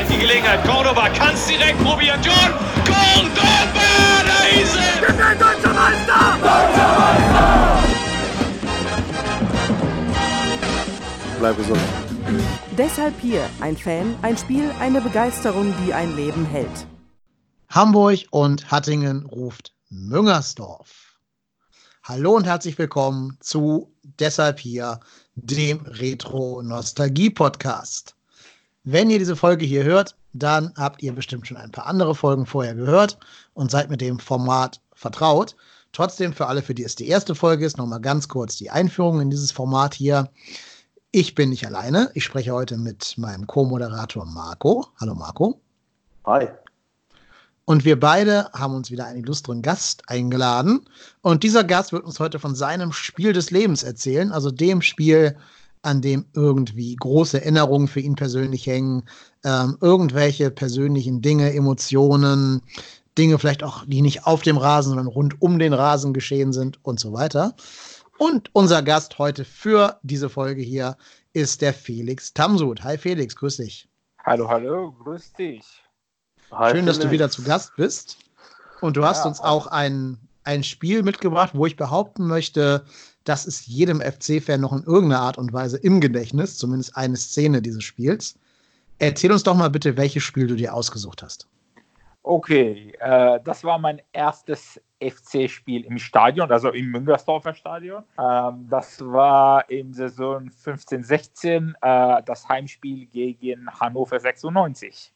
vielleicht die Gelegenheit. Cordoba kann es direkt probieren. John Cordoba, da ist er! Wir sind deutscher Meister! Deutscher Meister! Bleib gesund. Deshalb hier ein Fan, ein Spiel, eine Begeisterung, die ein Leben hält. Hamburg und Hattingen ruft Müngersdorf. Hallo und herzlich willkommen zu Deshalb hier, dem Retro-Nostalgie-Podcast. Wenn ihr diese Folge hier hört, dann habt ihr bestimmt schon ein paar andere Folgen vorher gehört und seid mit dem Format vertraut. Trotzdem für alle, für die es die erste Folge ist, nochmal ganz kurz die Einführung in dieses Format hier. Ich bin nicht alleine. Ich spreche heute mit meinem Co-Moderator Marco. Hallo Marco. Hi. Und wir beide haben uns wieder einen illustren Gast eingeladen. Und dieser Gast wird uns heute von seinem Spiel des Lebens erzählen, also dem Spiel, an dem irgendwie große Erinnerungen für ihn persönlich hängen, ähm, irgendwelche persönlichen Dinge, Emotionen, Dinge vielleicht auch, die nicht auf dem Rasen, sondern rund um den Rasen geschehen sind und so weiter. Und unser Gast heute für diese Folge hier ist der Felix Tamsud. Hi Felix, grüß dich. Hallo, hallo, grüß dich. Hi, Schön, dass du wieder zu Gast bist. Und du hast ja, uns auch ein, ein Spiel mitgebracht, wo ich behaupten möchte, das ist jedem FC-Fan noch in irgendeiner Art und Weise im Gedächtnis, zumindest eine Szene dieses Spiels. Erzähl uns doch mal bitte, welches Spiel du dir ausgesucht hast. Okay, äh, das war mein erstes FC-Spiel im Stadion, also im Müngersdorfer Stadion. Ähm, das war im Saison 15-16 äh, das Heimspiel gegen Hannover 96.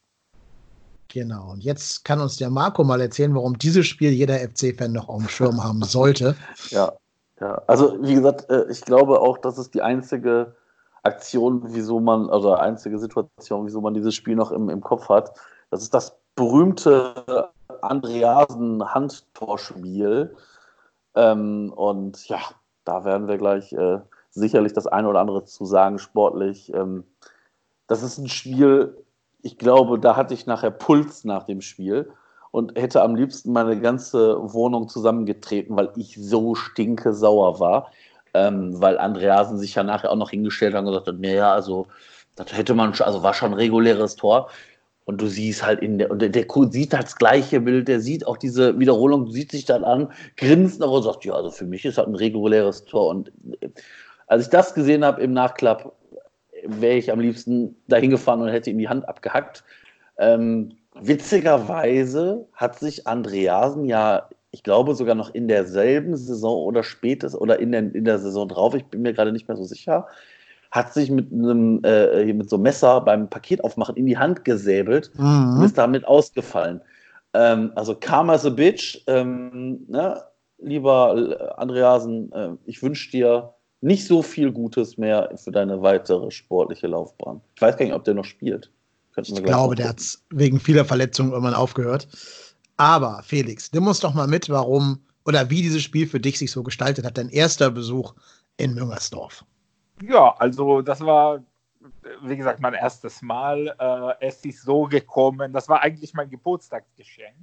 Genau, und jetzt kann uns der Marco mal erzählen, warum dieses Spiel jeder FC-Fan noch auf dem Schirm haben sollte. Ja, ja, also wie gesagt, äh, ich glaube auch, das ist die einzige Aktion, wieso man, also einzige Situation, wieso man dieses Spiel noch im, im Kopf hat. Das ist das berühmte Andreasen-Handtorspiel. Ähm, und ja, da werden wir gleich äh, sicherlich das eine oder andere zu sagen, sportlich. Ähm, das ist ein Spiel, ich glaube, da hatte ich nachher Puls nach dem Spiel und hätte am liebsten meine ganze Wohnung zusammengetreten, weil ich so stinke sauer war. Ähm, weil Andreasen sich ja nachher auch noch hingestellt hat und gesagt hat, naja, also das hätte man schon, also war schon ein reguläres Tor. Und du siehst halt in der, und der, der sieht halt das gleiche Bild, der sieht auch diese Wiederholung, sieht sich dann an, grinst noch und sagt, ja, also für mich ist halt ein reguläres Tor. Und äh, als ich das gesehen habe im Nachklapp, wäre ich am liebsten dahin gefahren und hätte ihm die Hand abgehackt. Ähm, witzigerweise hat sich Andreasen ja, ich glaube sogar noch in derselben Saison oder spätes oder in der, in der Saison drauf, ich bin mir gerade nicht mehr so sicher, hat sich mit einem äh, mit so einem Messer beim Paketaufmachen in die Hand gesäbelt mhm. und ist damit ausgefallen. Ähm, also Karma is a bitch. Ähm, ne? Lieber Andreasen, äh, ich wünsche dir nicht so viel Gutes mehr für deine weitere sportliche Laufbahn. Ich weiß gar nicht, ob der noch spielt. ich glaube, der hat wegen vieler Verletzungen irgendwann aufgehört. Aber Felix, nimm uns doch mal mit, warum oder wie dieses Spiel für dich sich so gestaltet hat. Dein erster Besuch in Müngersdorf. Ja, also das war, wie gesagt, mein erstes Mal. Äh, es ist so gekommen, das war eigentlich mein Geburtstagsgeschenk.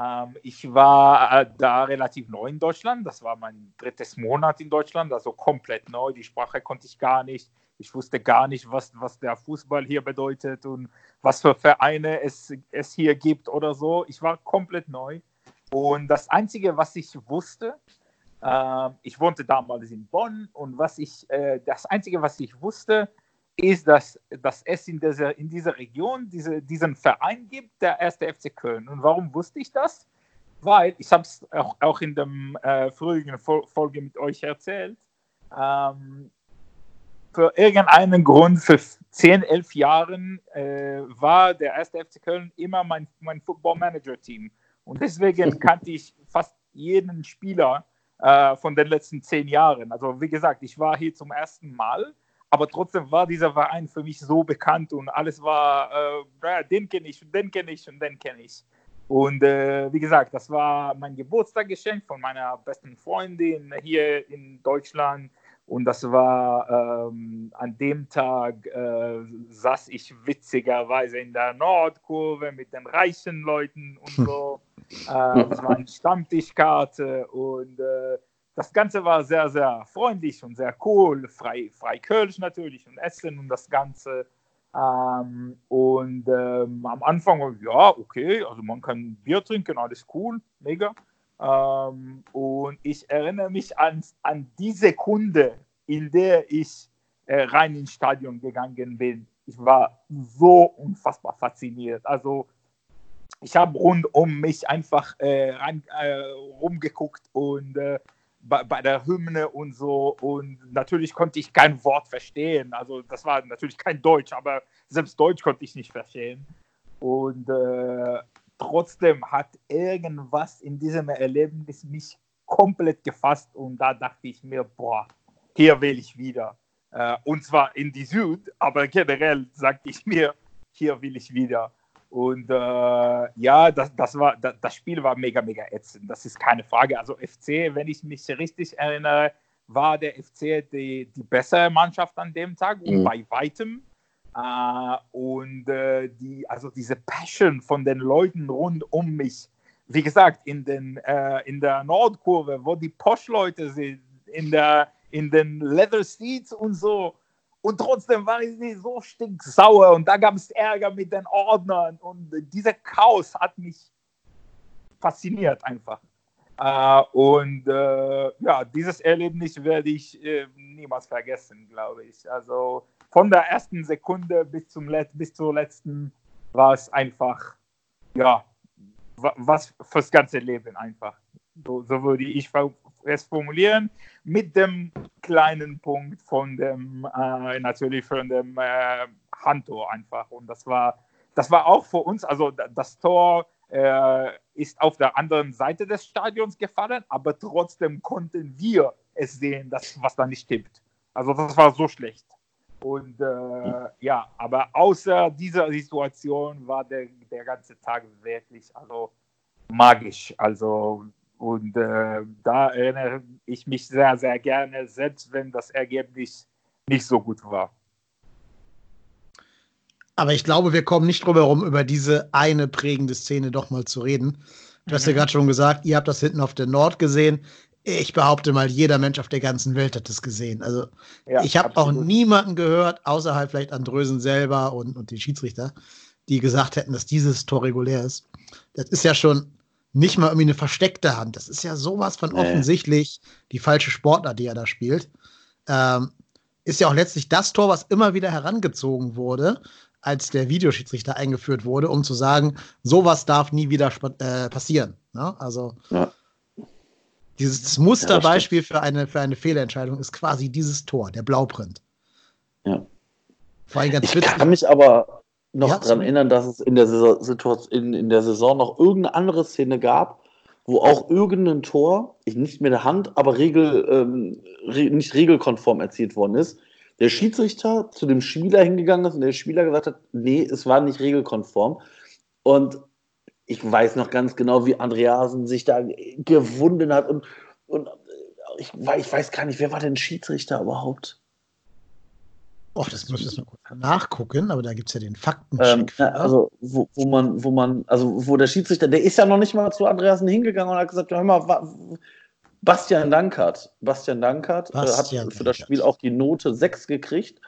Ähm, ich war äh, da relativ neu in Deutschland. Das war mein drittes Monat in Deutschland, also komplett neu. Die Sprache konnte ich gar nicht. Ich wusste gar nicht, was, was der Fußball hier bedeutet und was für Vereine es, es hier gibt oder so. Ich war komplett neu. Und das Einzige, was ich wusste, äh, ich wohnte damals in Bonn und was ich, äh, das Einzige, was ich wusste, ist, dass, dass es in dieser, in dieser Region diese, diesen Verein gibt, der erste FC Köln. Und warum wusste ich das? Weil, ich habe es auch, auch in der äh, früheren Folge mit euch erzählt, ähm, für irgendeinen Grund, für 10, 11 Jahren äh, war der erste FC Köln immer mein, mein Football-Manager-Team. Und deswegen kannte ich fast jeden Spieler äh, von den letzten zehn Jahren. Also wie gesagt, ich war hier zum ersten Mal, aber trotzdem war dieser Verein für mich so bekannt und alles war, äh, den kenne ich und den kenne ich und den kenne ich. Und äh, wie gesagt, das war mein Geburtstagsgeschenk von meiner besten Freundin hier in Deutschland. Und das war ähm, an dem Tag, äh, saß ich witzigerweise in der Nordkurve mit den reichen Leuten und so. äh, das war eine Stammtischkarte und äh, das Ganze war sehr, sehr freundlich und sehr cool. Frei, frei Kölsch natürlich und Essen und das Ganze. Ähm, und ähm, am Anfang ja, okay, also man kann Bier trinken, alles cool, mega. Ähm, und ich erinnere mich an, an die Sekunde, in der ich äh, rein ins Stadion gegangen bin. Ich war so unfassbar fasziniert. Also ich habe rund um mich einfach äh, rein, äh, rumgeguckt und äh, bei, bei, der Hymne und so. Und natürlich konnte ich kein Wort verstehen. Also das war natürlich kein Deutsch, aber selbst Deutsch konnte ich nicht verstehen. Und äh, trotzdem hat irgendwas in diesem Erlebnis mich komplett gefasst und da dachte ich mir, boah, hier will ich wieder. Äh, und zwar in die Süd, aber generell sagte ich mir, hier will ich wieder. Und äh, ja, das, das, war, das, das, Spiel war mega, mega ätzend. Das ist keine Frage. Also FC, wenn ich mich richtig erinnere, war der FC die, die bessere Mannschaft an dem Tag und mhm. bei weitem. Uh, und uh, die, also diese Passion von den Leuten rund um mich, wie gesagt, in, den, uh, in der Nordkurve, wo die Posch-Leute sind, in, der, in den Leather Seats und so. Und trotzdem waren sie so stinksauer und da gab es Ärger mit den Ordnern und dieser Chaos hat mich fasziniert einfach. und ja, dieses Erlebnis werde ich niemals vergessen, glaube ich. Also von der ersten Sekunde bis, zum Let bis zur letzten war es einfach, ja, was fürs ganze Leben einfach. So, so würde ich es formulieren, mit dem kleinen Punkt von dem, äh, natürlich von dem äh, Handtor einfach. Und das war, das war auch für uns, also das Tor äh, ist auf der anderen Seite des Stadions gefallen, aber trotzdem konnten wir es sehen, dass, was da nicht stimmt. Also das war so schlecht. Und äh, ja, aber außer dieser Situation war der, der ganze Tag wirklich also magisch. Also und äh, da erinnere ich mich sehr, sehr gerne, selbst wenn das Ergebnis nicht so gut war. Aber ich glaube, wir kommen nicht drum herum, über diese eine prägende Szene doch mal zu reden. Du hast ja mhm. gerade schon gesagt, ihr habt das hinten auf der Nord gesehen ich behaupte mal, jeder Mensch auf der ganzen Welt hat das gesehen. Also ja, ich habe auch niemanden gehört, außerhalb vielleicht Andrösen selber und, und die Schiedsrichter, die gesagt hätten, dass dieses Tor regulär ist. Das ist ja schon nicht mal irgendwie eine versteckte Hand. Das ist ja sowas von nee. offensichtlich die falsche Sportart, die er da spielt. Ähm, ist ja auch letztlich das Tor, was immer wieder herangezogen wurde, als der Videoschiedsrichter eingeführt wurde, um zu sagen, sowas darf nie wieder äh, passieren. Ne? Also ja. Dieses Musterbeispiel für, eine, für eine Fehlentscheidung ist quasi dieses Tor, der Blauprint. Ja. Vor allem ganz ich witzig. kann mich aber noch ja, daran erinnern, dass es in der, Situation, in, in der Saison noch irgendeine andere Szene gab, wo auch irgendein Tor, ich nicht mit der Hand, aber regel, ähm, re, nicht regelkonform erzielt worden ist. Der Schiedsrichter zu dem Spieler hingegangen ist und der Spieler gesagt hat, nee, es war nicht regelkonform. Und ich weiß noch ganz genau, wie Andreasen sich da gewunden hat und, und ich, ich weiß gar nicht, wer war denn Schiedsrichter überhaupt? Och, das muss ich jetzt mal kurz nachgucken, aber da gibt es ja den Faktencheck. Ähm, also, wo, wo, man, wo man, also wo der Schiedsrichter, der ist ja noch nicht mal zu Andreasen hingegangen und hat gesagt, hör mal, Bastian Dankert, Bastian Dankert Bastian äh, hat für das Spiel auch die Note 6 gekriegt.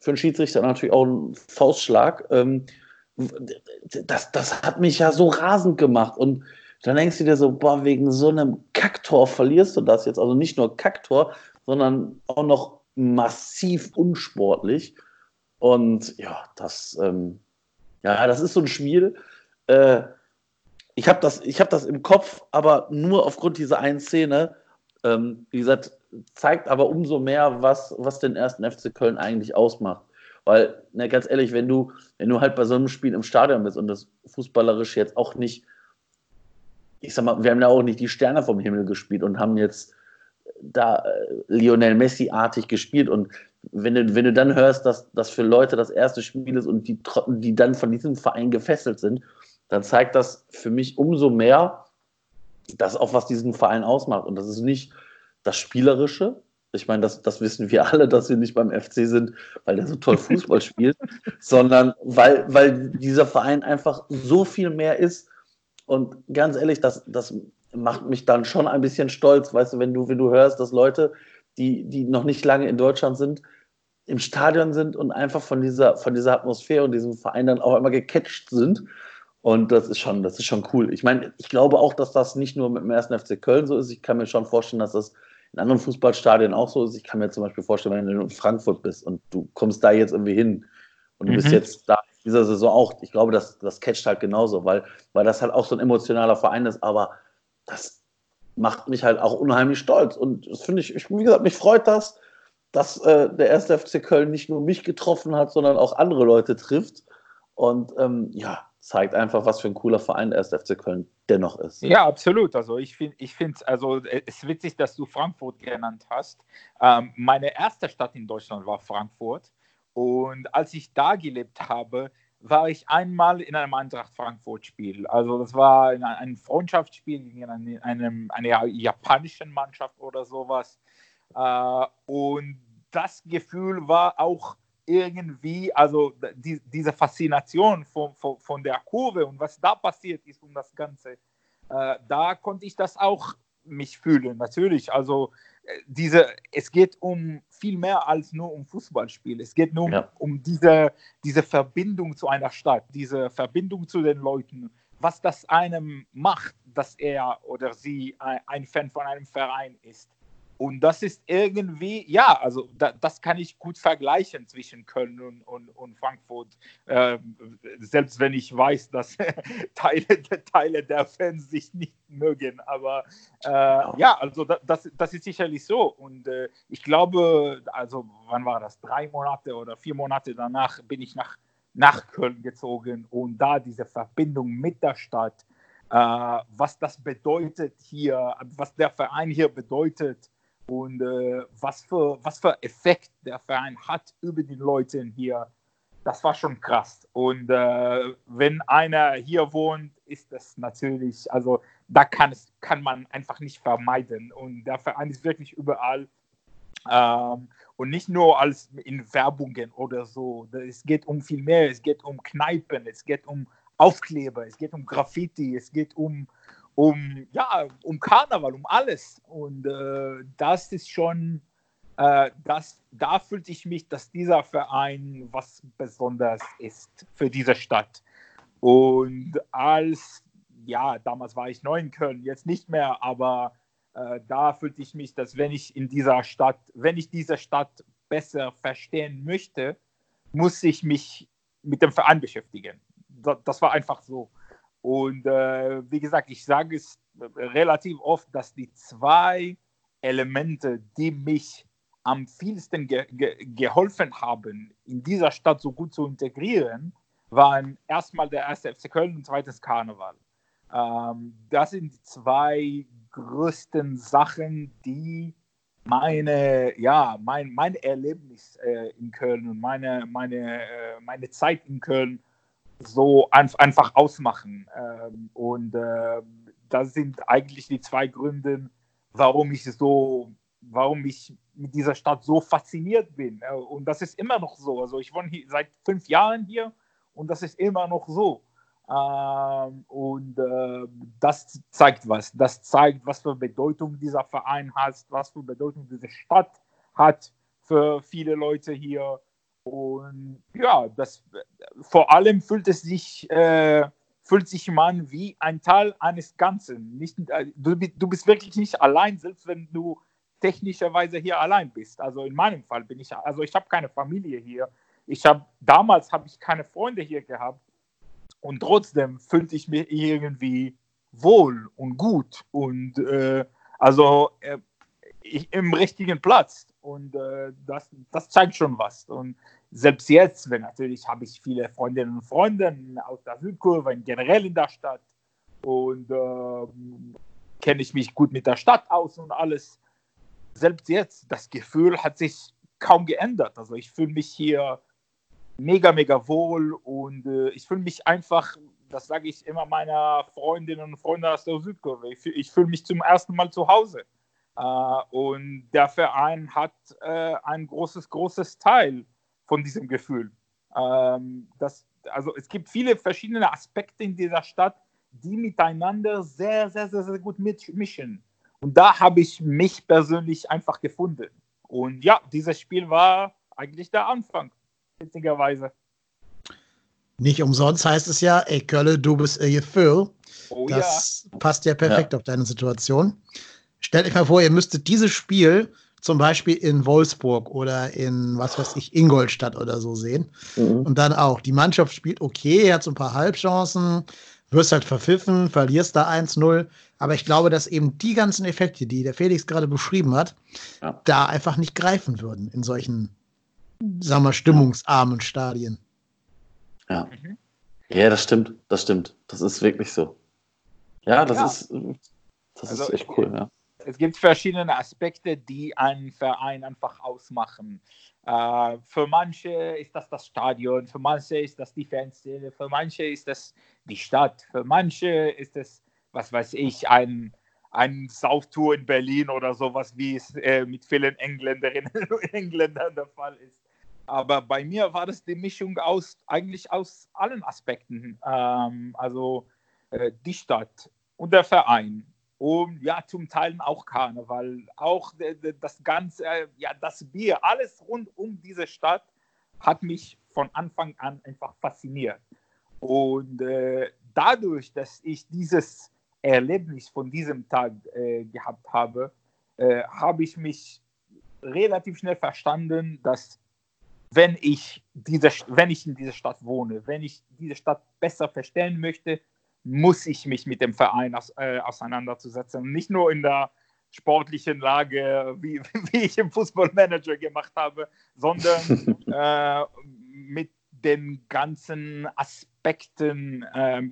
Für einen Schiedsrichter natürlich auch ein Faustschlag. Ähm, das, das hat mich ja so rasend gemacht. Und dann denkst du dir so, boah, wegen so einem Kacktor verlierst du das jetzt. Also nicht nur Kacktor, sondern auch noch massiv unsportlich. Und ja, das, ähm, ja, das ist so ein Spiel. Äh, ich habe das, hab das im Kopf, aber nur aufgrund dieser einen Szene. Ähm, wie gesagt, zeigt aber umso mehr, was, was den ersten FC Köln eigentlich ausmacht. Weil, ne, ganz ehrlich, wenn du, wenn du halt bei so einem Spiel im Stadion bist und das fußballerisch jetzt auch nicht, ich sag mal, wir haben ja auch nicht die Sterne vom Himmel gespielt und haben jetzt da äh, Lionel Messi-artig gespielt. Und wenn du, wenn du dann hörst, dass das für Leute das erste Spiel ist und die, die dann von diesem Verein gefesselt sind, dann zeigt das für mich umso mehr, das auch was diesen Verein ausmacht. Und das ist nicht das Spielerische. Ich meine, das, das wissen wir alle, dass wir nicht beim FC sind, weil der so toll Fußball spielt, sondern weil, weil dieser Verein einfach so viel mehr ist. Und ganz ehrlich, das, das macht mich dann schon ein bisschen stolz, weißt du, wenn du, wenn du hörst, dass Leute, die, die noch nicht lange in Deutschland sind, im Stadion sind und einfach von dieser, von dieser Atmosphäre und diesem Verein dann auch immer gecatcht sind. Und das ist schon, das ist schon cool. Ich meine, ich glaube auch, dass das nicht nur mit dem ersten FC Köln so ist. Ich kann mir schon vorstellen, dass das in anderen Fußballstadien auch so ist. Ich kann mir zum Beispiel vorstellen, wenn du in Frankfurt bist und du kommst da jetzt irgendwie hin und du mhm. bist jetzt da in dieser Saison auch. Ich glaube, das, das catcht halt genauso, weil, weil das halt auch so ein emotionaler Verein ist. Aber das macht mich halt auch unheimlich stolz. Und das finde ich, ich, wie gesagt, mich freut das, dass äh, der erste FC Köln nicht nur mich getroffen hat, sondern auch andere Leute trifft. Und ähm, ja, zeigt einfach, was für ein cooler Verein der erste FC Köln dennoch ist. Ja, absolut. Also ich finde, ich finde, also es ist witzig, dass du Frankfurt genannt hast. Ähm, meine erste Stadt in Deutschland war Frankfurt. Und als ich da gelebt habe, war ich einmal in einem Eintracht Frankfurt-Spiel. Also das war ein Freundschaftsspiel gegen eine, eine, japanische Mannschaft oder sowas. Äh, und das Gefühl war auch irgendwie, also die, diese Faszination von, von, von, der Kurve und was da passiert ist um das Ganze, äh, da konnte ich das auch mich fühlen, natürlich. Also diese, es geht um viel mehr als nur um Fußballspiel. Es geht nur ja. um, diese, diese Verbindung zu einer Stadt, diese Verbindung zu den Leuten, was das einem macht, dass er oder sie ein Fan von einem Verein ist. Und das ist irgendwie, ja, also da, das kann ich gut vergleichen zwischen Köln und, und, und Frankfurt. Äh, selbst wenn ich weiß, dass Teile, Teile der Fans sich nicht mögen. Aber äh, ja, also das, das ist sicherlich so. Und äh, ich glaube, also wann war das? Drei Monate oder vier Monate danach bin ich nach, nach Köln gezogen und da diese Verbindung mit der Stadt. Äh, was das bedeutet hier, was der Verein hier bedeutet, und äh, was, für, was für Effekt der Verein hat über die Leute hier, das war schon krass. Und äh, wenn einer hier wohnt, ist das natürlich, also da kann, es, kann man einfach nicht vermeiden. Und der Verein ist wirklich überall. Ähm, und nicht nur als in Werbungen oder so. Es geht um viel mehr. Es geht um Kneipen, es geht um Aufkleber, es geht um Graffiti, es geht um, um, ja, um Karneval, um alles. Und äh, das ist schon, äh, das, da fühlte ich mich, dass dieser Verein was Besonderes ist für diese Stadt. Und als, ja, damals war ich neu in Köln, jetzt nicht mehr, aber äh, da fühlte ich mich, dass wenn ich in dieser Stadt, wenn ich diese Stadt besser verstehen möchte, muss ich mich mit dem Verein beschäftigen. das, das war einfach so. Und äh, wie gesagt, ich sage es relativ oft, dass die zwei Elemente, die mich am vielsten ge ge geholfen haben, in dieser Stadt so gut zu integrieren, waren erstmal der erste FC Köln und zweitens Karneval. Ähm, das sind die zwei größten Sachen, die meine, ja, mein, mein Erlebnis äh, in Köln und meine, meine, äh, meine Zeit in Köln so ein, einfach ausmachen. Ähm, und äh, das sind eigentlich die zwei Gründe, warum ich so, warum ich mit dieser Stadt so fasziniert bin. Äh, und das ist immer noch so. Also ich wohne hier seit fünf Jahren hier und das ist immer noch so. Ähm, und das zeigt was. Das zeigt, was für Bedeutung dieser Verein hat, was für Bedeutung diese Stadt hat für viele Leute hier. Und ja, das, vor allem fühlt es sich, äh, fühlt sich man wie ein Teil eines Ganzen. Nicht, äh, du, du bist wirklich nicht allein, selbst wenn du technischerweise hier allein bist. Also in meinem Fall bin ich, also ich habe keine Familie hier. ich habe damals habe ich keine Freunde hier gehabt und trotzdem fühlte ich mich irgendwie wohl und gut und äh, also äh, im richtigen Platz und äh, das, das zeigt schon was und selbst jetzt, wenn natürlich habe ich viele Freundinnen und Freunde aus der Südkurve, generell in der Stadt und ähm, kenne ich mich gut mit der Stadt aus und alles. Selbst jetzt, das Gefühl hat sich kaum geändert. Also ich fühle mich hier mega, mega wohl und äh, ich fühle mich einfach, das sage ich immer meiner Freundinnen und Freunden aus der Südkurve, ich, fühl, fühle mich zum ersten Mal zu Hause. Äh, und der Verein hat äh, ein großes, großes Teil von diesem Gefühl. Ähm, das, also es gibt viele verschiedene Aspekte in dieser Stadt, die miteinander sehr, sehr, sehr, sehr gut mitmischen. Und da habe ich mich persönlich einfach gefunden. Und ja, dieses Spiel war eigentlich der Anfang, witzigerweise. Nicht umsonst heißt es ja, ey Kölle, du bist ihr Gefühl. Oh, das ja. passt ja perfekt ja. auf deine Situation. Stellt euch mal vor, ihr müsstet dieses Spiel zum Beispiel in Wolfsburg oder in, was weiß ich, Ingolstadt oder so sehen. Mhm. Und dann auch, die Mannschaft spielt okay, hat so ein paar Halbchancen, wirst halt verpfiffen, verlierst da 1-0. Aber ich glaube, dass eben die ganzen Effekte, die der Felix gerade beschrieben hat, ja. da einfach nicht greifen würden in solchen, sagen wir, stimmungsarmen Stadien. Ja. Mhm. Ja, das stimmt, das stimmt. Das ist wirklich so. Ja, das ja. ist, das also, ist echt cool, ja. Es gibt verschiedene Aspekte, die einen Verein einfach ausmachen. Äh, für manche ist das das Stadion, für manche ist das die Fanszene, für manche ist das die Stadt, für manche ist es, was weiß ich, ein, ein Sauftour in Berlin oder sowas, wie es äh, mit vielen Engländerinnen und Engländern der Fall ist. Aber bei mir war das die Mischung aus eigentlich aus allen Aspekten. Ähm, also äh, die Stadt und der Verein und ja, zum Teil auch Karneval, auch das ganze, ja, das Bier, alles rund um diese Stadt hat mich von Anfang an einfach fasziniert. Und äh, dadurch, dass ich dieses Erlebnis von diesem Tag äh, gehabt habe, äh, habe ich mich relativ schnell verstanden, dass wenn ich, diese, wenn ich in dieser Stadt wohne, wenn ich diese Stadt besser verstehen möchte, muss ich mich mit dem Verein aus, äh, auseinanderzusetzen. Nicht nur in der sportlichen Lage, wie, wie ich im Fußballmanager gemacht habe, sondern äh, mit den ganzen Aspekten, äh,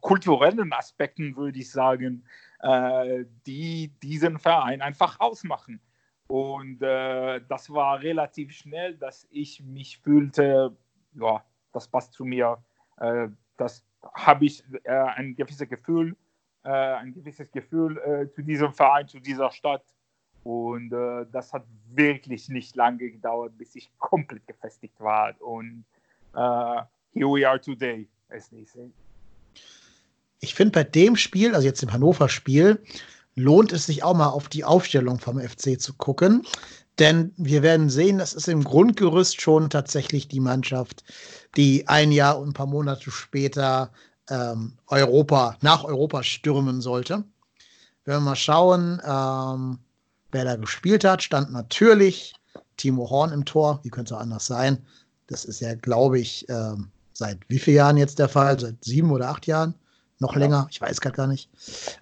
kulturellen Aspekten, würde ich sagen, äh, die diesen Verein einfach ausmachen. Und äh, das war relativ schnell, dass ich mich fühlte, ja, das passt zu mir, äh, das habe ich äh, ein gewisses Gefühl, äh, ein gewisses Gefühl äh, zu diesem Verein, zu dieser Stadt. Und äh, das hat wirklich nicht lange gedauert, bis ich komplett gefestigt war. Und äh, here we are today, as they say. Ich finde bei dem Spiel, also jetzt im Hannover-Spiel, lohnt es sich auch mal auf die Aufstellung vom FC zu gucken. Denn wir werden sehen, das ist im Grundgerüst schon tatsächlich die Mannschaft, die ein Jahr und ein paar Monate später ähm, Europa, nach Europa stürmen sollte. Wenn wir mal schauen, ähm, wer da gespielt hat, stand natürlich Timo Horn im Tor. Wie könnte es anders sein? Das ist ja, glaube ich, ähm, seit wie vielen Jahren jetzt der Fall? Seit sieben oder acht Jahren? Noch ja. länger? Ich weiß gerade gar nicht.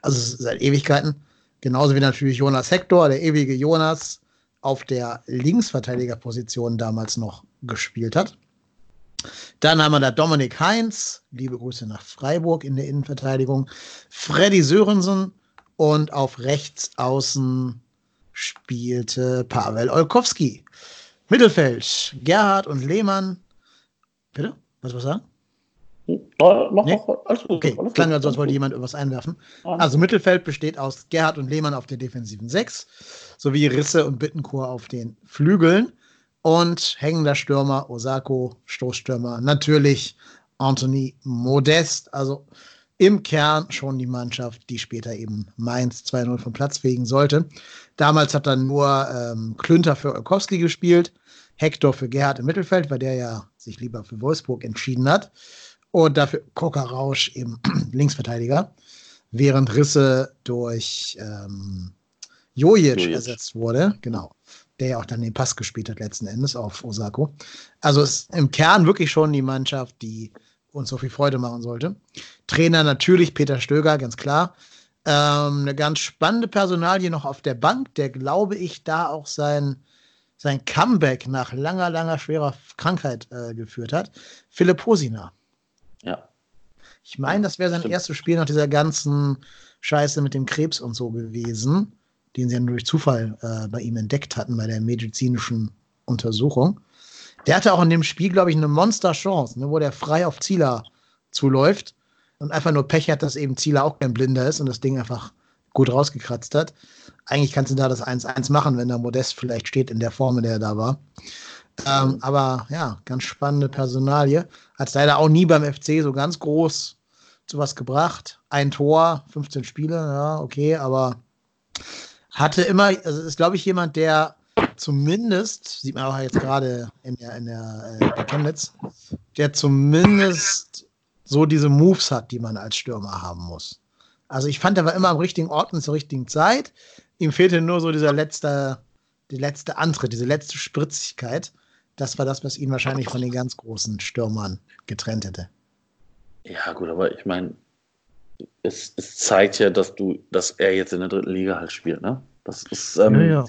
Also seit Ewigkeiten. Genauso wie natürlich Jonas Hector, der ewige Jonas, auf der Linksverteidigerposition damals noch gespielt hat. Dann haben wir da Dominik Heinz, liebe Grüße nach Freiburg in der Innenverteidigung. Freddy Sörensen und auf rechts außen spielte Pavel Olkowski. Mittelfeld, Gerhard und Lehmann. Bitte? Was was sagen? Mach, nee? alles gut, okay, alles klang, als wollte jemand irgendwas einwerfen. Also Mittelfeld besteht aus Gerhard und Lehmann auf der defensiven 6, sowie Risse und Bittenkur auf den Flügeln und hängender Stürmer Osako, Stoßstürmer natürlich Anthony Modest. Also im Kern schon die Mannschaft, die später eben Mainz 2-0 vom Platz fegen sollte. Damals hat dann nur ähm, Klünter für Olkowski gespielt, Hector für Gerhard im Mittelfeld, weil der ja sich lieber für Wolfsburg entschieden hat. Und dafür Koka Rausch eben Linksverteidiger, während Risse durch ähm, Jojic ersetzt wurde. Genau. Der ja auch dann den Pass gespielt hat letzten Endes auf Osako. Also ist im Kern wirklich schon die Mannschaft, die uns so viel Freude machen sollte. Trainer natürlich Peter Stöger, ganz klar. Ähm, eine ganz spannende Personalie noch auf der Bank, der glaube ich da auch sein, sein Comeback nach langer, langer schwerer Krankheit äh, geführt hat. Philipp Hosina. Ja. Ich meine, das wäre sein Stimmt. erstes Spiel nach dieser ganzen Scheiße mit dem Krebs und so gewesen, den sie nur durch Zufall äh, bei ihm entdeckt hatten bei der medizinischen Untersuchung. Der hatte auch in dem Spiel, glaube ich, eine Monster-Chance, ne, wo der frei auf Zieler zuläuft und einfach nur Pech hat, dass eben Zieler auch kein Blinder ist und das Ding einfach gut rausgekratzt hat. Eigentlich kannst du da das 1-1 machen, wenn da Modest vielleicht steht in der Form, in der er da war. Ähm, aber ja, ganz spannende Personalie. Hat leider auch nie beim FC so ganz groß zu was gebracht. Ein Tor, 15 Spiele, ja, okay, aber hatte immer, also ist, glaube ich, jemand, der zumindest, sieht man auch jetzt gerade in der, in der, äh, Chemnitz, der zumindest so diese Moves hat, die man als Stürmer haben muss. Also ich fand, er war immer am richtigen Ort und zur richtigen Zeit. Ihm fehlte nur so dieser letzte, die letzte Antritt, diese letzte Spritzigkeit. Das war das, was ihn wahrscheinlich von den ganz großen Stürmern getrennt hätte. Ja, gut, aber ich meine, es, es zeigt ja, dass du, dass er jetzt in der dritten Liga halt spielt, ne? Das ist, ähm, Ja, ja.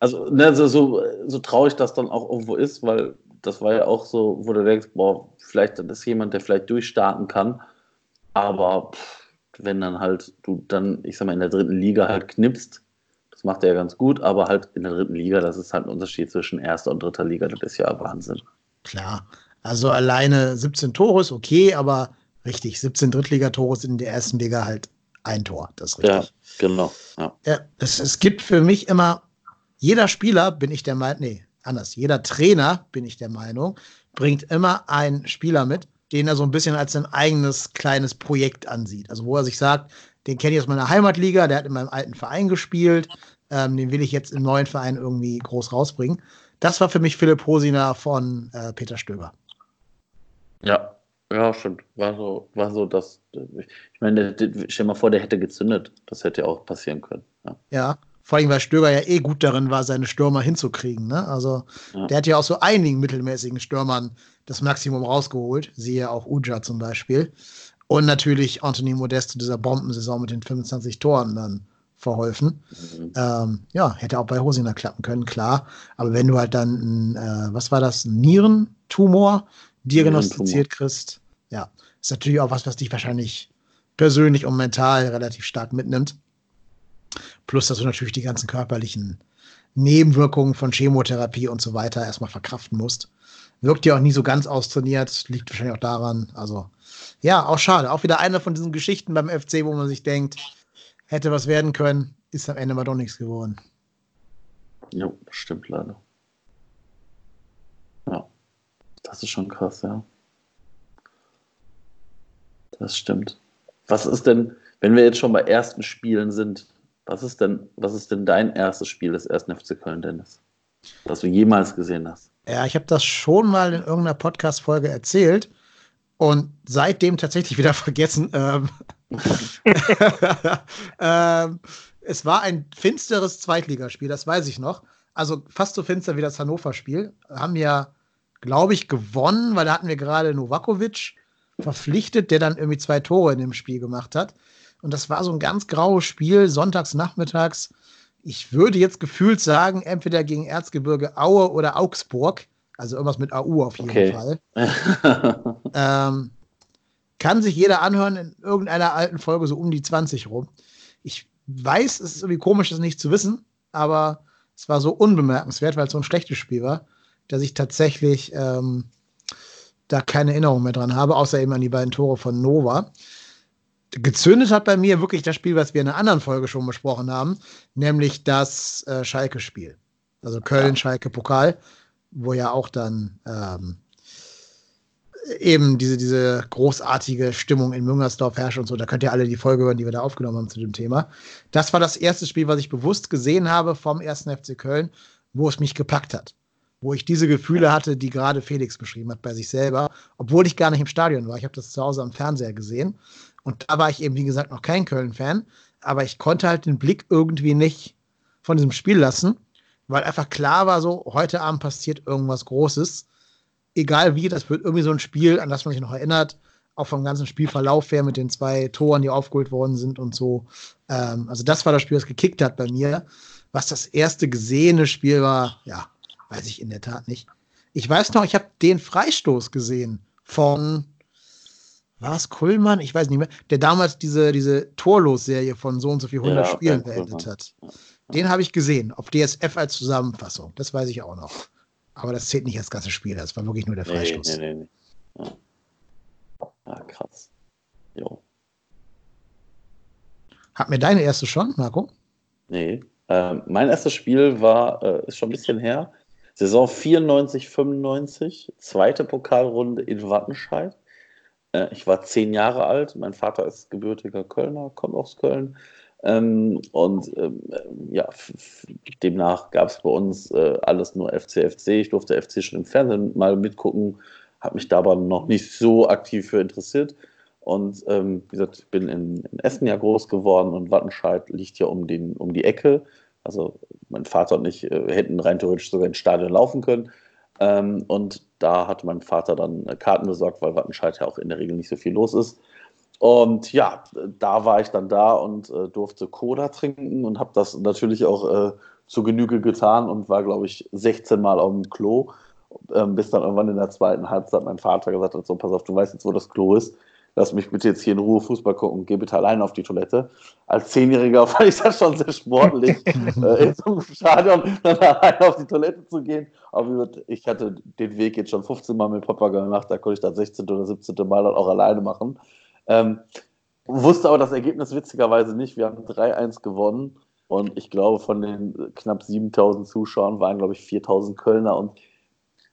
also, ne, so, so, so traurig das dann auch irgendwo ist, weil das war ja auch so, wo du denkst, boah, vielleicht ist jemand, der vielleicht durchstarten kann, aber pff, wenn dann halt du dann, ich sag mal, in der dritten Liga halt knippst, das macht er ja ganz gut, aber halt in der dritten Liga, das ist halt ein Unterschied zwischen erster und dritter Liga, das ist ja Wahnsinn. Klar. Also alleine 17 Tore ist okay, aber richtig, 17 Drittligatore sind in der ersten Liga halt ein Tor. Das ist richtig. Ja, genau. Ja. Ja, es, es gibt für mich immer, jeder Spieler, bin ich der Meinung, nee, anders, jeder Trainer, bin ich der Meinung, bringt immer einen Spieler mit, den er so ein bisschen als sein eigenes kleines Projekt ansieht. Also wo er sich sagt, den kenne ich aus meiner Heimatliga, der hat in meinem alten Verein gespielt, ähm, den will ich jetzt im neuen Verein irgendwie groß rausbringen. Das war für mich Philipp Hosiner von äh, Peter Stöger. Ja, ja, stimmt. War so, war so, dass, ich meine, stell dir mal vor, der hätte gezündet. Das hätte ja auch passieren können. Ja. Ja, vor allem, weil Stöger ja eh gut darin war, seine Stürmer hinzukriegen. Ne? Also, Ja. der hat ja auch so einigen mittelmäßigen Stürmern das Maximum rausgeholt. Siehe auch Uja zum Beispiel. Und natürlich Anthony Modest zu dieser Bombensaison mit den 25 Toren dann verholfen. Mhm. Ähm, ja, hätte auch bei Hosiner klappen können, klar. Aber wenn du halt dann, äh, was war das, ein Nierentumor diagnostiziert kriegst, ja, ist natürlich auch was, was dich wahrscheinlich persönlich und mental relativ stark mitnimmt. Plus, dass du natürlich die ganzen körperlichen Nebenwirkungen von Chemotherapie und so weiter erstmal verkraften musst. Wirkt ja auch nie so ganz austrainiert, liegt wahrscheinlich auch daran. Also, ja, auch schade. Auch wieder eine von diesen Geschichten beim FC, wo man sich denkt, hätte was werden können, ist am Ende mal doch nichts geworden. Jo, das stimmt leider. Das ist schon krass, ja. Das stimmt. Was ist denn, wenn wir jetzt schon bei ersten Spielen sind, was ist denn, was ist denn dein erstes Spiel des ersten FC Köln, Dennis? Das du jemals gesehen hast? Ja, ich habe das schon mal in irgendeiner Podcast-Folge erzählt und seitdem tatsächlich wieder vergessen. Ähm, ähm, es war ein finsteres Zweitligaspiel, das weiß ich noch. Also fast so finster wie das Hannover-Spiel. Haben ja, glaube ich, gewonnen, weil da hatten wir gerade Novakovic verpflichtet, der dann irgendwie zwei Tore in dem Spiel gemacht hat. Und das war so ein ganz graues Spiel, sonntags nachmittags. Ich würde jetzt gefühlt sagen, entweder gegen Erzgebirge Aue oder Augsburg. Also irgendwas mit AU auf jeden Okay. Fall. Ähm, kann sich jeder anhören in irgendeiner alten Folge so um die 20 rum. Ich weiß, es ist irgendwie komisch, das nicht zu wissen, aber es war so unbemerkenswert, weil es so ein schlechtes Spiel war, dass ich tatsächlich ähm, da keine Erinnerung mehr dran habe, außer eben an die beiden Tore von Nova. Gezündet hat bei mir wirklich das Spiel, was wir in einer anderen Folge schon besprochen haben, nämlich das äh, Schalke-Spiel. Also Köln-Schalke-Pokal, wo ja auch dann ähm, eben diese, diese großartige Stimmung in Müngersdorf herrscht und so. Da könnt ihr alle die Folge hören, die wir da aufgenommen haben zu dem Thema. Das war das erste Spiel, was ich bewusst gesehen habe vom ersten FC Köln, wo es mich gepackt hat. Wo ich diese Gefühle hatte, die gerade Felix beschrieben hat bei sich selber, obwohl ich gar nicht im Stadion war. Ich habe das zu Hause am Fernseher gesehen. Und da war ich eben, wie gesagt, noch kein Köln-Fan. Aber ich konnte halt den Blick irgendwie nicht von diesem Spiel lassen, weil einfach klar war, so, heute Abend passiert irgendwas Großes. Egal wie, das wird irgendwie so ein Spiel, an das man sich noch erinnert, auch vom ganzen Spielverlauf her mit den zwei Toren, die aufgeholt worden sind und so. Ähm, also das war das Spiel, das gekickt hat bei mir. Was das erste gesehene Spiel war, ja, weiß ich in der Tat nicht. Ich weiß noch, ich habe den Freistoß gesehen von, war es Kullmann? Ich weiß nicht mehr, der damals diese, diese Torlos-Serie von so und so viel 100 Ja, Spielen beendet hat. Den habe ich gesehen, auf DSF als Zusammenfassung. Das weiß ich auch noch. Aber das zählt nicht als ganzes Spiel, das war wirklich nur der Nee, Freistoß. nee, nee, nee. Ja. ja, krass. Jo. Hat mir deine erste schon, Marco? Nee. Ähm, mein erstes Spiel war, äh, ist schon ein bisschen her. Saison 94, 95, zweite Pokalrunde in Wattenscheid. Äh, ich war zehn Jahre alt. Mein Vater ist gebürtiger Kölner, kommt aus Köln. Ähm, und ähm, äh, ja, demnach gab es bei uns äh, alles nur FC, FC. Ich durfte FC schon im Fernsehen mal mitgucken, habe mich da aber noch nicht so aktiv für interessiert. Und ähm, wie gesagt, ich bin in, in Essen ja groß geworden und Wattenscheid liegt ja um, den, um die Ecke. Also mein Vater und ich äh, hätten rein theoretisch sogar ins Stadion laufen können. Ähm, und da hat mein Vater dann äh, Karten besorgt, weil Wattenscheid ja auch in der Regel nicht so viel los ist. Und ja, da war ich dann da und äh, durfte Cola trinken und habe das natürlich auch äh, zu Genüge getan und war, glaube ich, 16 Mal auf dem Klo, ähm, bis dann irgendwann in der zweiten Halbzeit mein Vater gesagt hat, so, pass auf, du weißt jetzt, wo das Klo ist, lass mich bitte jetzt hier in Ruhe Fußball gucken, geh bitte alleine auf die Toilette. Als Zehnjähriger fand ich das schon sehr sportlich, äh, in so einem Stadion dann alleine auf die Toilette zu gehen. Aber ich hatte den Weg jetzt schon 15 Mal mit Papa gemacht, da konnte ich das 16. oder 17. Mal dann auch alleine machen. Ähm, wusste aber das Ergebnis witzigerweise nicht. Wir haben 3-1 gewonnen und ich glaube, von den knapp 7000 Zuschauern waren, glaube ich, 4000 Kölner und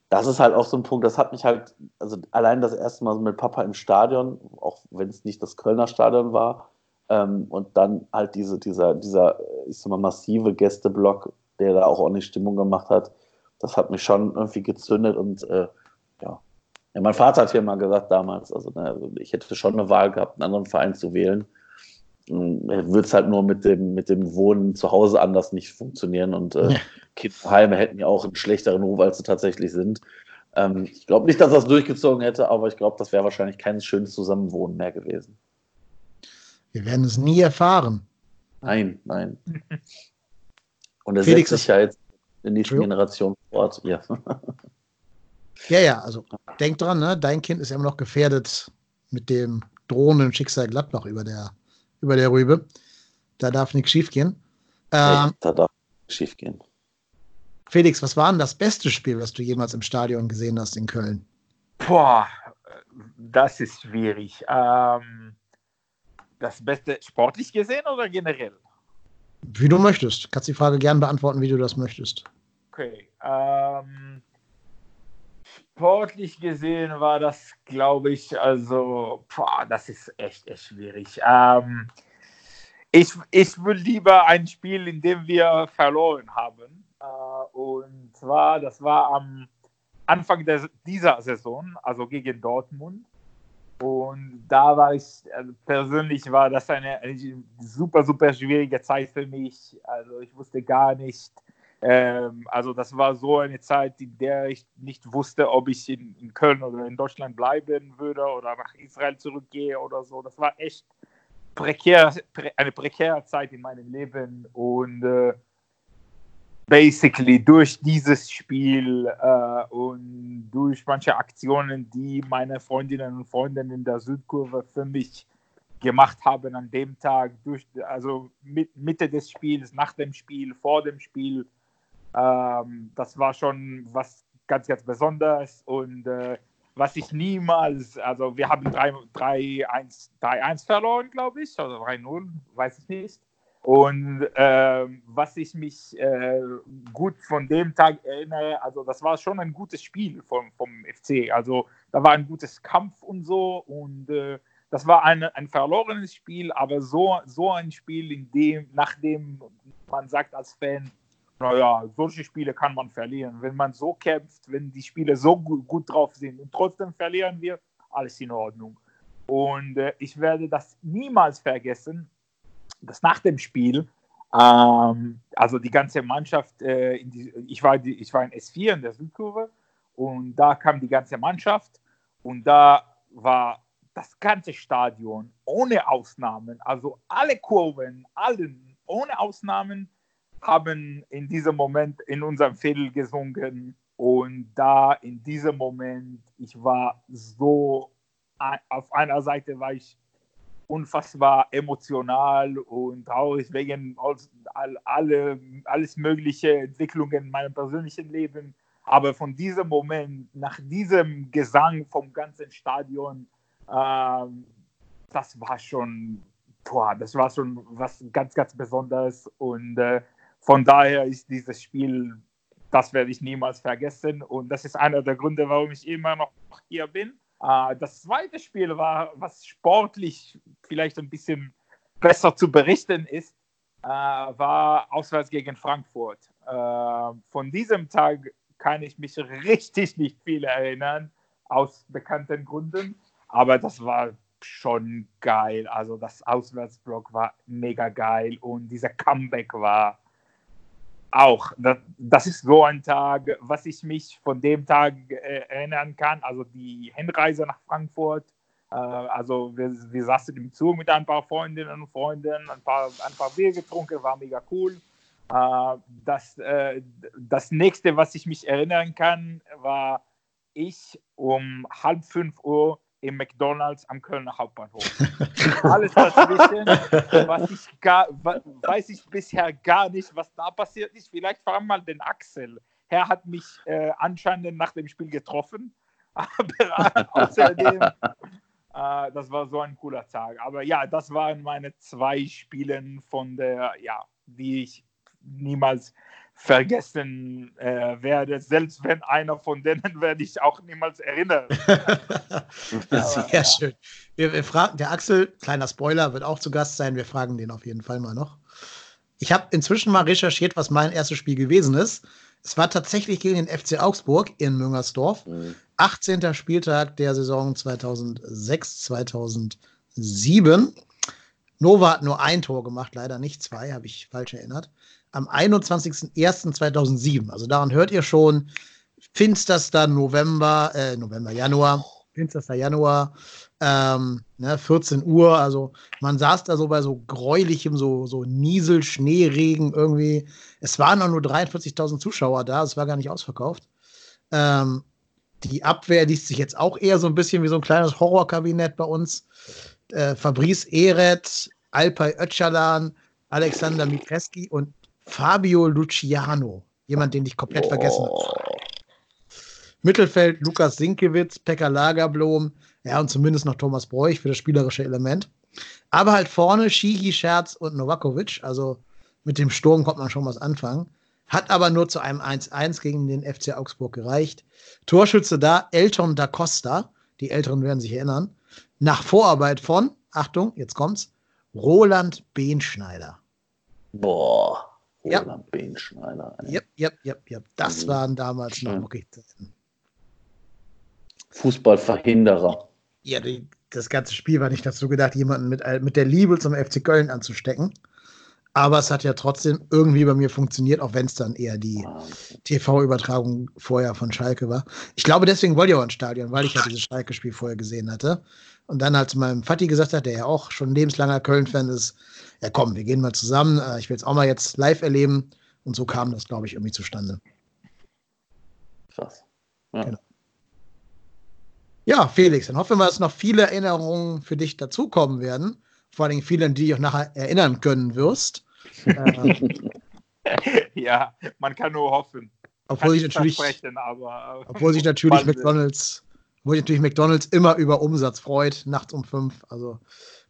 das ist halt auch so ein Punkt, das hat mich halt, also allein das erste Mal mit Papa im Stadion, auch wenn es nicht das Kölner Stadion war, ähm, und dann halt diese, dieser, dieser, ich sag mal, massive Gästeblock, der da auch ordentlich Stimmung gemacht hat, das hat mich schon irgendwie gezündet und äh, ja. ja. Mein Vater hat hier mal gesagt damals, also, also ich hätte schon eine Wahl gehabt, einen anderen Verein zu wählen. Würde es halt nur mit dem, mit dem Wohnen zu Hause anders nicht funktionieren und äh, Ja. Kinderheime hätten ja auch einen schlechteren Ruf, als sie tatsächlich sind. Ähm, ich glaube nicht, dass das durchgezogen hätte, aber ich glaube, das wäre wahrscheinlich kein schönes Zusammenwohnen mehr gewesen. Wir werden es nie erfahren. Nein, nein. Und er Felix setzt sich ja jetzt in die nächsten? Generation fort. Ja. Ja, ja, also denk dran, ne? dein Kind ist immer noch gefährdet mit dem drohenden Schicksal Gladbach über der, über der Rübe. Da darf nichts schiefgehen. Ähm, da darf schief gehen. Felix, was war denn das beste Spiel, was du jemals im Stadion gesehen hast in Köln? Boah, das ist schwierig. Ähm, das Beste sportlich gesehen oder generell? Wie du möchtest. Kannst die Frage gern beantworten, wie du das möchtest. Okay. Ähm, sportlich gesehen war das, glaube ich, also, boah, das ist echt, echt schwierig. Ähm, ich, ich will lieber ein Spiel, in dem wir verloren haben. Äh, und zwar, das war am Anfang der, dieser Saison, also gegen Dortmund. Und da war ich, also persönlich war das eine, eine super, super schwierige Zeit für mich. Also ich wusste gar nicht, ähm, also das war so eine Zeit, in der ich nicht wusste, ob ich in, in Köln oder in Deutschland bleiben würde oder nach Israel zurückgehe oder so. Das war echt prekär, pre, eine prekäre Zeit in meinem Leben und äh, basically durch dieses Spiel äh, und durch manche Aktionen, die meine Freundinnen und Freunde in der Südkurve für mich gemacht haben an dem Tag, durch, also mit, Mitte des Spiels, nach dem Spiel, vor dem Spiel, ähm, das war schon was ganz, ganz Besonderes und äh, was ich niemals, also wir haben 3-1 verloren, glaube ich, oder 3-0, weiß ich nicht. Und äh, was ich mich äh, gut von dem Tag erinnere, also das war schon ein gutes Spiel vom, vom FC. Also da war ein gutes Kampf und so. Und äh, das war ein, ein verlorenes Spiel, aber so, so ein Spiel, in dem, nachdem man sagt als Fan, naja, solche Spiele kann man verlieren. Wenn man so kämpft, wenn die Spiele so gut, gut drauf sind und trotzdem verlieren wir, alles in Ordnung. Und äh, ich werde das niemals vergessen, dass nach dem Spiel Ähm, also die ganze Mannschaft, äh, die, ich, war die, ich war in S4 in der Südkurve und da kam die ganze Mannschaft und da war das ganze Stadion ohne Ausnahmen, also alle Kurven, allen ohne Ausnahmen haben in diesem Moment in unserem Viertel gesungen und da in diesem Moment, ich war so, auf einer Seite war ich unfassbar emotional und traurig wegen all, alle, alles mögliche Entwicklungen in meinem persönlichen Leben. Aber von diesem Moment, nach diesem Gesang vom ganzen Stadion, äh, das war schon, boah, das war schon was ganz, ganz Besonderes. Und äh, von daher ist dieses Spiel, das werde ich niemals vergessen. Und das ist einer der Gründe, warum ich immer noch hier bin. Äh, das zweite Spiel war, was sportlich vielleicht ein bisschen besser zu berichten ist, äh, war auswärts gegen Frankfurt. Äh, von diesem Tag kann ich mich richtig nicht viel erinnern, aus bekannten Gründen. Aber das war schon geil. Also das Auswärtsblock war mega geil und dieser Comeback war auch. Das, das ist so ein Tag, was ich mich von dem Tag äh, erinnern kann. Also die Hinreise nach Frankfurt. Äh, also wir, wir saßen im Zug mit ein paar Freundinnen und Freunden, ein paar, ein paar Bier getrunken, war mega cool. Äh, das, äh, das nächste, was ich mich erinnern kann, war ich um halb fünf Uhr im McDonalds am Kölner Hauptbahnhof. Alles dazwischen, was ich gar, weiß ich bisher gar nicht, was da passiert ist. Vielleicht fragen wir mal den Axel. Er hat mich äh, anscheinend nach dem Spiel getroffen. Aber außerdem, äh, das war so ein cooler Tag. Aber ja, das waren meine zwei Spiele von der, ja, die ich niemals vergessen äh, werde. Selbst wenn einer von denen werde ich auch niemals erinnern. Sehr ja. schön. Wir, wir, fragen, der Axel, kleiner Spoiler, wird auch zu Gast sein. Wir fragen den auf jeden Fall mal noch. Ich habe inzwischen mal recherchiert, was mein erstes Spiel gewesen ist. Es war tatsächlich gegen den FC Augsburg in Müngersdorf. Mhm. 18. Spieltag der Saison 2006, 2007. Nova hat nur ein Tor gemacht, leider nicht zwei, habe ich falsch erinnert am 21.01.2007. Also daran hört ihr schon, finsterster November, äh, November, Januar, finsterster Januar, ähm, ne, 14 Uhr. Also man saß da so bei so gräulichem, so, so Niesel, Schneeregen irgendwie. Es waren auch nur 43.000 Zuschauer da, es war gar nicht ausverkauft. Ähm, die Abwehr liest sich jetzt auch eher so ein bisschen wie so ein kleines Horrorkabinett bei uns. Äh, Fabrice Eret, Alpay Öcalan, Alexander Mikreski und Fabio Luciano. Jemand, den ich komplett oh. vergessen habe. Mittelfeld Lukas Sinkewitz, Pekka Lagerblom, ja, und zumindest noch Thomas Bräuch für das spielerische Element. Aber halt vorne Shigi, Scherz und Novakovic. Also mit dem Sturm kommt man schon was anfangen. Hat aber nur zu einem 1-1 gegen den FC Augsburg gereicht. Torschütze da, Elton da Costa. Die Älteren werden sich erinnern. Nach Vorarbeit von, Achtung, jetzt kommt's, Roland Behnschneider. Boah. Ja. Behnschneider. Ja, ja, ja, ja. Das mhm. waren damals noch wirklich Fußballverhinderer. Ja, die, das ganze Spiel war nicht dazu gedacht, jemanden mit, mit der Liebe zum FC Köln anzustecken. Aber es hat ja trotzdem irgendwie bei mir funktioniert, auch wenn es dann eher die TV-Übertragung vorher von Schalke war. Ich glaube, deswegen wollte ich auch ins Stadion, weil ich ja dieses Schalke-Spiel vorher gesehen hatte. Und dann halt zu meinem Vati gesagt hat, der ja auch schon lebenslanger Köln-Fan ist, ja komm, wir gehen mal zusammen, äh, ich will es auch mal jetzt live erleben. Und so kam das, glaube ich, irgendwie zustande. Krass. Ja. Genau. ja, Felix, dann hoffen wir, dass noch viele Erinnerungen für dich dazukommen werden. Vor allem viele, an die dich auch nachher erinnern können wirst. Ähm, ja, man kann nur hoffen. Obwohl sich natürlich, aber, obwohl sich natürlich McDonalds, obwohl sich natürlich McDonalds immer über Umsatz freut, nachts um fünf. Also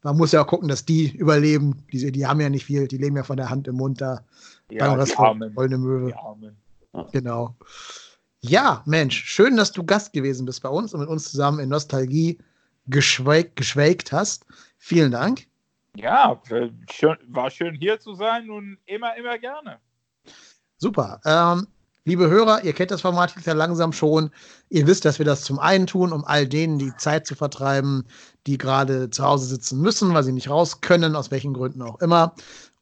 man muss ja auch gucken, dass die überleben. Die, die haben ja nicht viel, die leben ja von der Hand im Mund da. Ja, Beim die Armen. Goldene Möwe. Die Armen. Genau. Ja, Mensch, schön, dass du Gast gewesen bist bei uns und mit uns zusammen in Nostalgie geschwelgt, geschwelgt hast. Vielen Dank. Ja, schön, war schön hier zu sein und immer, immer gerne. Super. Ähm, Liebe Hörer, ihr kennt das Format jetzt ja langsam schon. Ihr wisst, dass wir das zum einen tun, um all denen die Zeit zu vertreiben, die gerade zu Hause sitzen müssen, weil sie nicht raus können, aus welchen Gründen auch immer.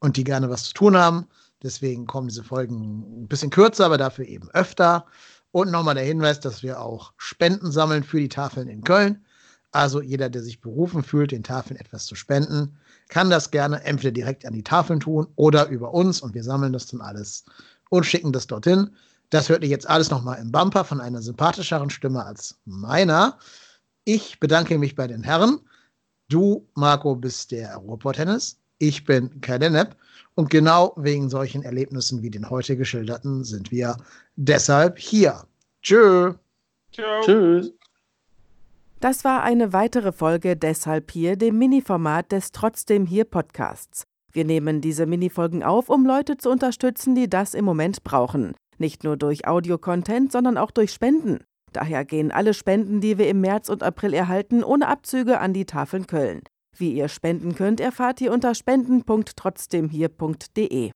und die gerne was zu tun haben. Deswegen kommen diese Folgen ein bisschen kürzer, aber dafür eben öfter. Und nochmal der Hinweis, dass wir auch Spenden sammeln für die Tafeln in Köln. Also jeder, der sich berufen fühlt, den Tafeln etwas zu spenden, kann das gerne entweder direkt an die Tafeln tun oder über uns und wir sammeln das dann alles und schicken das dorthin. Das hört ihr jetzt alles nochmal im Bumper von einer sympathischeren Stimme als meiner. Ich bedanke mich bei den Herren. Du, Marco, bist der Ruhrpott-Tennis. Ich bin Kai Denep. Und genau wegen solchen Erlebnissen wie den heute geschilderten sind wir deshalb hier. Tschö. Tschüss. Das war eine weitere Folge Deshalb hier, dem Mini-Format des Trotzdem hier Podcasts. Wir nehmen diese Minifolgen auf, um Leute zu unterstützen, die das im Moment brauchen. Nicht nur durch Audio-Content, sondern auch durch Spenden. Daher gehen alle Spenden, die wir im März und April erhalten, ohne Abzüge an die Tafeln Köln. Wie ihr spenden könnt, erfahrt ihr unter spenden.trotzdemhier.de.